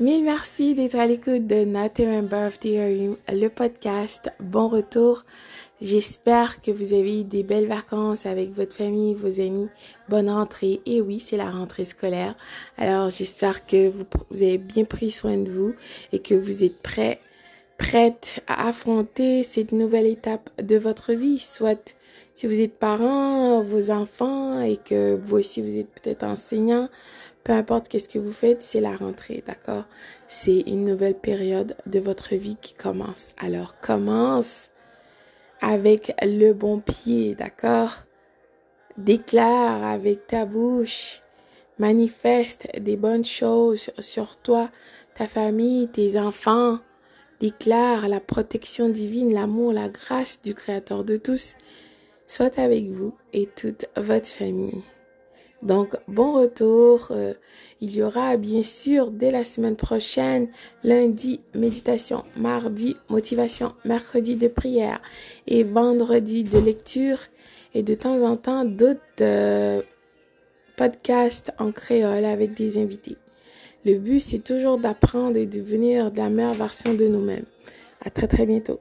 Mille merci d'être à l'écoute de Not Remember of the Dream, le podcast. Bon retour. J'espère que vous avez eu des belles vacances avec votre famille, vos amis. Bonne rentrée. Et oui, c'est la rentrée scolaire. Alors, j'espère que vous, vous, avez bien pris soin de vous et que vous êtes prêts, prêtes à affronter cette nouvelle étape de votre vie. Soit si vous êtes parents, vos enfants et que vous aussi vous êtes peut-être enseignant, peu importe qu'est-ce que vous faites, c'est la rentrée, d'accord? C'est une nouvelle période de votre vie qui commence. Alors commence avec le bon pied, d'accord? Déclare avec ta bouche, manifeste des bonnes choses sur toi, ta famille, tes enfants. Déclare la protection divine, l'amour, la grâce du Créateur de tous soit avec vous et toute votre famille. Donc, bon retour. Euh, il y aura bien sûr dès la semaine prochaine, lundi, méditation, mardi, motivation, mercredi de prière et vendredi de lecture et de temps en temps d'autres euh, podcasts en créole avec des invités. Le but, c'est toujours d'apprendre et de devenir de la meilleure version de nous-mêmes. À très très bientôt.